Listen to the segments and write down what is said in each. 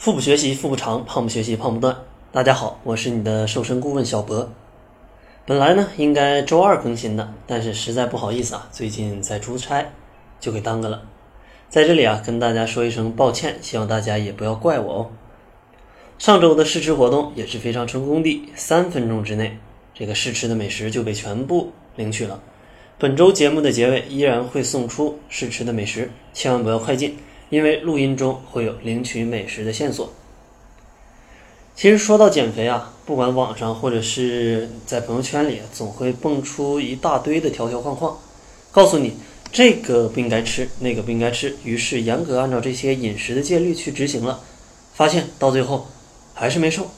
腹部学习腹部长，胖不学习胖不断。大家好，我是你的瘦身顾问小博。本来呢应该周二更新的，但是实在不好意思啊，最近在出差，就给耽搁了。在这里啊，跟大家说一声抱歉，希望大家也不要怪我哦。上周的试吃活动也是非常成功的，三分钟之内，这个试吃的美食就被全部领取了。本周节目的结尾依然会送出试吃的美食，千万不要快进。因为录音中会有领取美食的线索。其实说到减肥啊，不管网上或者是在朋友圈里，总会蹦出一大堆的条条框框，告诉你这个不应该吃，那个不应该吃。于是严格按照这些饮食的戒律去执行了，发现到最后还是没瘦。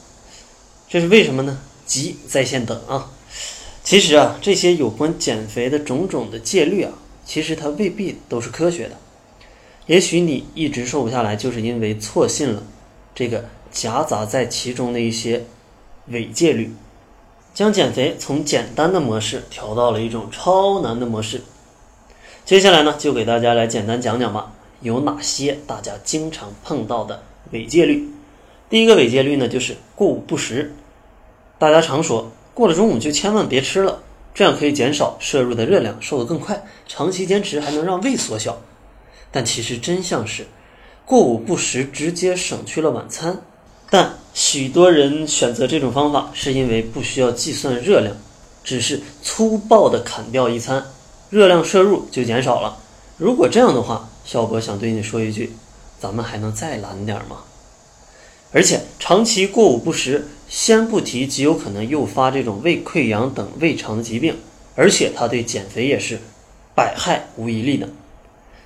这是为什么呢？急在线等啊！其实啊，这些有关减肥的种种的戒律啊，其实它未必都是科学的。也许你一直瘦不下来，就是因为错信了这个夹杂在其中的一些伪戒律，将减肥从简单的模式调到了一种超难的模式。接下来呢，就给大家来简单讲讲吧，有哪些大家经常碰到的伪戒律。第一个伪戒律呢，就是过午不食。大家常说，过了中午就千万别吃了，这样可以减少摄入的热量，瘦得更快，长期坚持还能让胃缩小。但其实真相是，过午不食直接省去了晚餐。但许多人选择这种方法，是因为不需要计算热量，只是粗暴的砍掉一餐，热量摄入就减少了。如果这样的话，小博想对你说一句：咱们还能再懒点吗？而且长期过午不食，先不提极有可能诱发这种胃溃疡等胃肠疾病，而且它对减肥也是百害无一利的。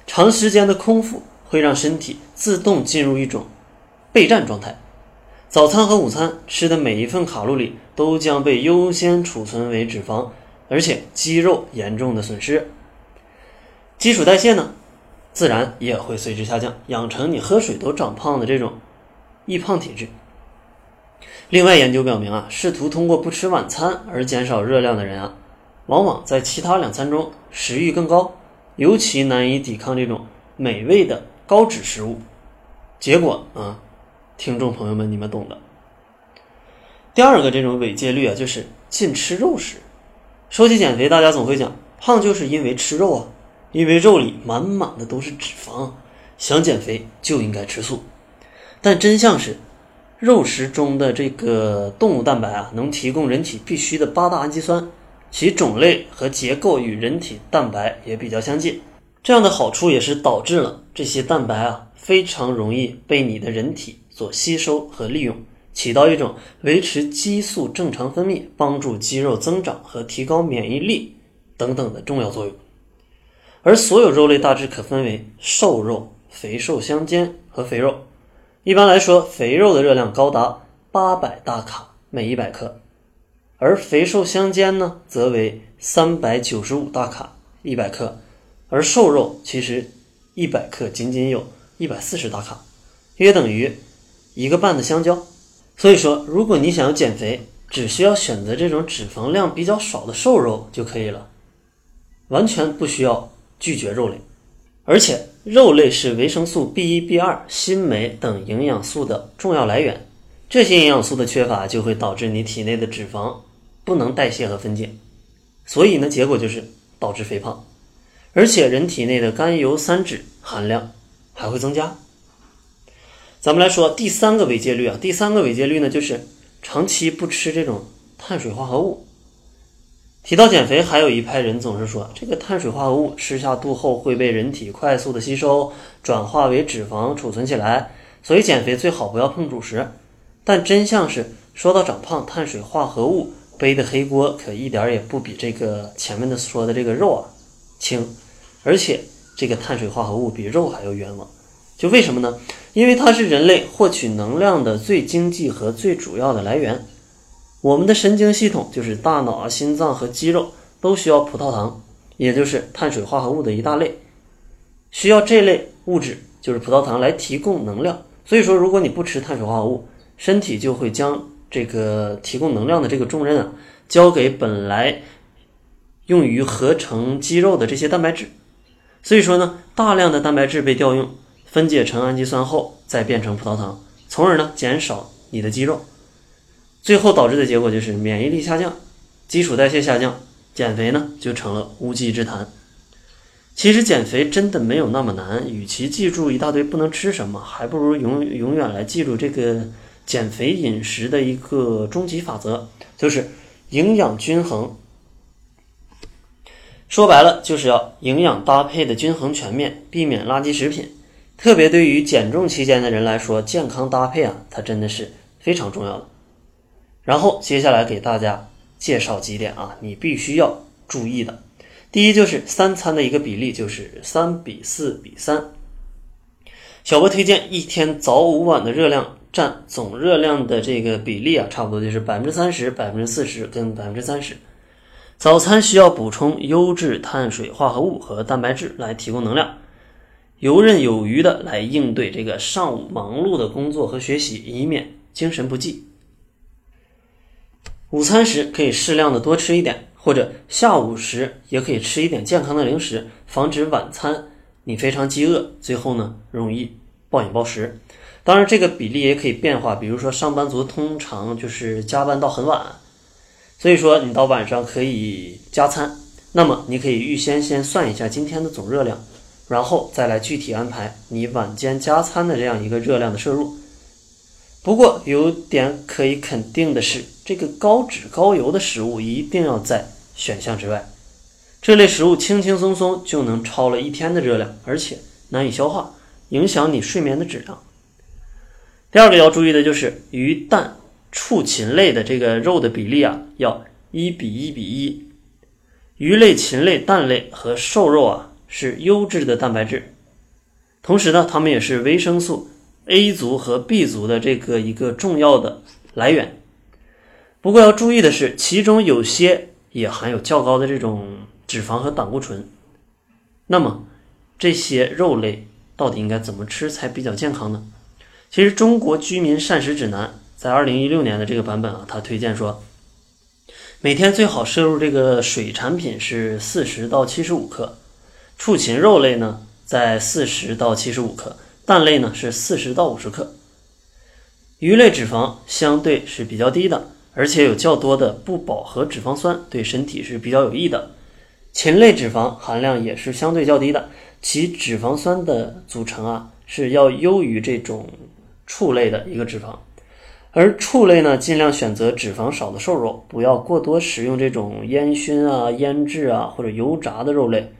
长时间的空腹会让身体自动进入一种备战状态，早餐和午餐吃的每一份卡路里都将被优先储存为脂肪，而且肌肉严重的损失，基础代谢呢，自然也会随之下降，养成你喝水都长胖的这种易胖体质。另外，研究表明啊，试图通过不吃晚餐而减少热量的人啊，往往在其他两餐中食欲更高。尤其难以抵抗这种美味的高脂食物，结果啊，听众朋友们，你们懂的。第二个这种伪戒律啊，就是禁吃肉食。说起减肥，大家总会讲胖就是因为吃肉啊，因为肉里满满的都是脂肪，想减肥就应该吃素。但真相是，肉食中的这个动物蛋白啊，能提供人体必需的八大氨基酸。其种类和结构与人体蛋白也比较相近，这样的好处也是导致了这些蛋白啊非常容易被你的人体所吸收和利用，起到一种维持激素正常分泌、帮助肌肉增长和提高免疫力等等的重要作用。而所有肉类大致可分为瘦肉、肥瘦相间和肥肉。一般来说，肥肉的热量高达八百大卡每一百克。而肥瘦相间呢，则为三百九十五大卡一百克，而瘦肉其实一百克仅仅有一百四十大卡，约等于一个半的香蕉。所以说，如果你想要减肥，只需要选择这种脂肪量比较少的瘦肉就可以了，完全不需要拒绝肉类。而且，肉类是维生素 B 一、B 二、锌、镁等营养素的重要来源，这些营养素的缺乏就会导致你体内的脂肪。不能代谢和分解，所以呢，结果就是导致肥胖，而且人体内的甘油三酯含量还会增加。咱们来说第三个违戒律啊，第三个违戒律呢，就是长期不吃这种碳水化合物。提到减肥，还有一派人总是说，这个碳水化合物吃下肚后会被人体快速的吸收，转化为脂肪储存起来，所以减肥最好不要碰主食。但真相是，说到长胖，碳水化合物。背的黑锅可一点也不比这个前面的说的这个肉啊轻，而且这个碳水化合物比肉还要冤枉，就为什么呢？因为它是人类获取能量的最经济和最主要的来源。我们的神经系统，就是大脑啊、心脏和肌肉都需要葡萄糖，也就是碳水化合物的一大类，需要这类物质，就是葡萄糖来提供能量。所以说，如果你不吃碳水化合物，身体就会将这个提供能量的这个重任啊，交给本来用于合成肌肉的这些蛋白质。所以说呢，大量的蛋白质被调用，分解成氨基酸后，再变成葡萄糖，从而呢减少你的肌肉，最后导致的结果就是免疫力下降，基础代谢下降，减肥呢就成了无稽之谈。其实减肥真的没有那么难，与其记住一大堆不能吃什么，还不如永永远来记住这个减肥饮食的一个终极法则，就是营养均衡。说白了，就是要营养搭配的均衡全面，避免垃圾食品。特别对于减重期间的人来说，健康搭配啊，它真的是非常重要的。然后接下来给大家介绍几点啊，你必须要注意的。第一就是三餐的一个比例，就是三比四比三。小波推荐一天早午晚的热量占总热量的这个比例啊，差不多就是百分之三十、百分之四十跟百分之三十。早餐需要补充优质碳水化合物和蛋白质来提供能量，游刃有余的来应对这个上午忙碌的工作和学习，以免精神不济。午餐时可以适量的多吃一点，或者下午时也可以吃一点健康的零食，防止晚餐你非常饥饿，最后呢容易暴饮暴食。当然，这个比例也可以变化，比如说上班族通常就是加班到很晚。所以说，你到晚上可以加餐，那么你可以预先先算一下今天的总热量，然后再来具体安排你晚间加餐的这样一个热量的摄入。不过有点可以肯定的是，这个高脂高油的食物一定要在选项之外。这类食物轻轻松松就能超了一天的热量，而且难以消化，影响你睡眠的质量。第二个要注意的就是鱼蛋。畜禽类的这个肉的比例啊，要一比一比一。鱼类、禽类、蛋类和瘦肉啊，是优质的蛋白质，同时呢，它们也是维生素 A 族和 B 族的这个一个重要的来源。不过要注意的是，其中有些也含有较高的这种脂肪和胆固醇。那么这些肉类到底应该怎么吃才比较健康呢？其实《中国居民膳食指南》。在二零一六年的这个版本啊，它推荐说，每天最好摄入这个水产品是四十到七十五克，畜禽肉类呢在四十到七十五克，蛋类呢是四十到五十克，鱼类脂肪相对是比较低的，而且有较多的不饱和脂肪酸，对身体是比较有益的。禽类脂肪含量也是相对较低的，其脂肪酸的组成啊是要优于这种畜类的一个脂肪。而畜类呢，尽量选择脂肪少的瘦肉，不要过多食用这种烟熏啊、腌制啊或者油炸的肉类。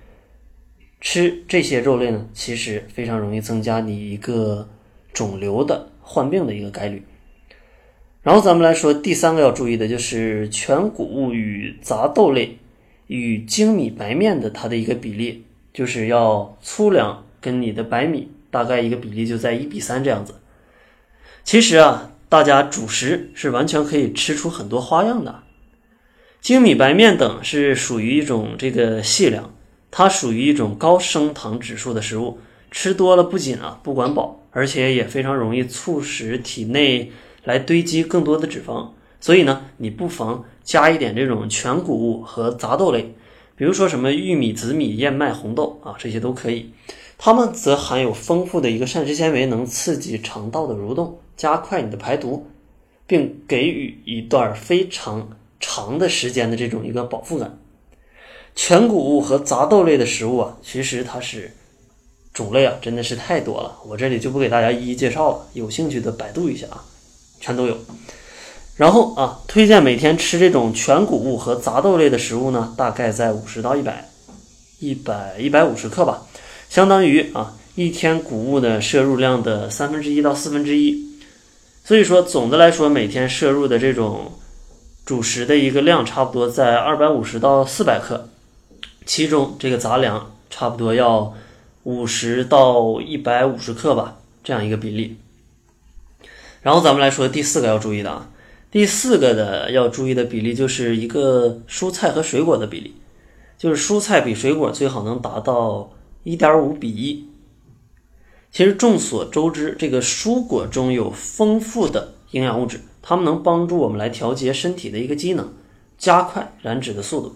吃这些肉类呢，其实非常容易增加你一个肿瘤的患病的一个概率。然后咱们来说第三个要注意的就是全谷物与杂豆类与精米白面的它的一个比例，就是要粗粮跟你的白米大概一个比例就在一比三这样子。其实啊。大家主食是完全可以吃出很多花样的，精米白面等是属于一种这个细粮，它属于一种高升糖指数的食物，吃多了不仅啊不管饱，而且也非常容易促使体内来堆积更多的脂肪。所以呢，你不妨加一点这种全谷物和杂豆类，比如说什么玉米、紫米、燕麦、红豆啊，这些都可以。它们则含有丰富的一个膳食纤维，能刺激肠道的蠕动。加快你的排毒，并给予一段非常长的时间的这种一个饱腹感。全谷物和杂豆类的食物啊，其实它是种类啊，真的是太多了，我这里就不给大家一一介绍了。有兴趣的百度一下啊，全都有。然后啊，推荐每天吃这种全谷物和杂豆类的食物呢，大概在五十到一百、一百一百五十克吧，相当于啊一天谷物的摄入量的三分之一到四分之一。所以说，总的来说，每天摄入的这种主食的一个量，差不多在二百五十到四百克，其中这个杂粮差不多要五十到一百五十克吧，这样一个比例。然后咱们来说第四个要注意的啊，第四个的要注意的比例就是一个蔬菜和水果的比例，就是蔬菜比水果最好能达到一点五比一。其实众所周知，这个蔬果中有丰富的营养物质，它们能帮助我们来调节身体的一个机能，加快燃脂的速度。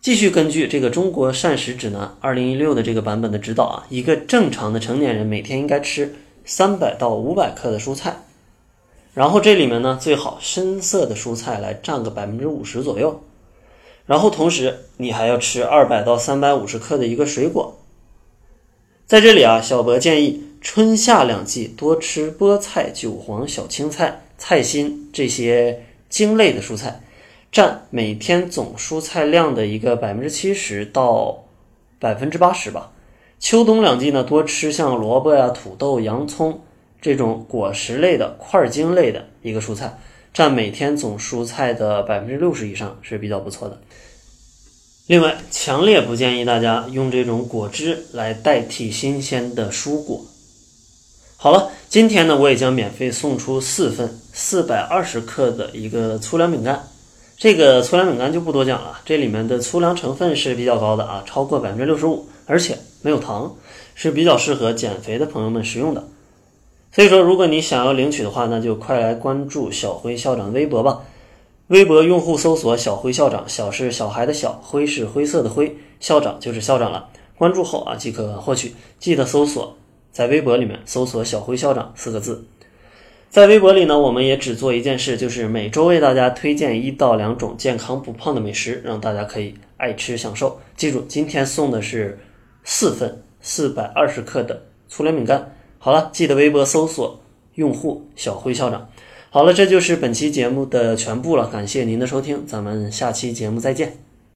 继续根据这个《中国膳食指南》二零一六的这个版本的指导啊，一个正常的成年人每天应该吃三百到五百克的蔬菜，然后这里面呢最好深色的蔬菜来占个百分之五十左右，然后同时你还要吃二百到三百五十克的一个水果。在这里啊，小博建议春夏两季多吃菠菜、韭黄、小青菜、菜心这些茎类的蔬菜，占每天总蔬菜量的一个百分之七十到百分之八十吧。秋冬两季呢，多吃像萝卜呀、土豆、洋葱这种果实类的块茎类的一个蔬菜，占每天总蔬菜的百分之六十以上是比较不错的。另外，强烈不建议大家用这种果汁来代替新鲜的蔬果。好了，今天呢，我也将免费送出四份四百二十克的一个粗粮饼干。这个粗粮饼干就不多讲了，这里面的粗粮成分是比较高的啊，超过百分之六十五，而且没有糖，是比较适合减肥的朋友们食用的。所以说，如果你想要领取的话，那就快来关注小辉校长微博吧。微博用户搜索“小辉校长”，小是小孩的小，灰是灰色的灰，校长就是校长了。关注后啊，即可获取。记得搜索在微博里面搜索“小辉校长”四个字。在微博里呢，我们也只做一件事，就是每周为大家推荐一到两种健康不胖的美食，让大家可以爱吃享受。记住，今天送的是四份四百二十克的粗粮饼干。好了，记得微博搜索用户小辉校长。好了，这就是本期节目的全部了，感谢您的收听，咱们下期节目再见。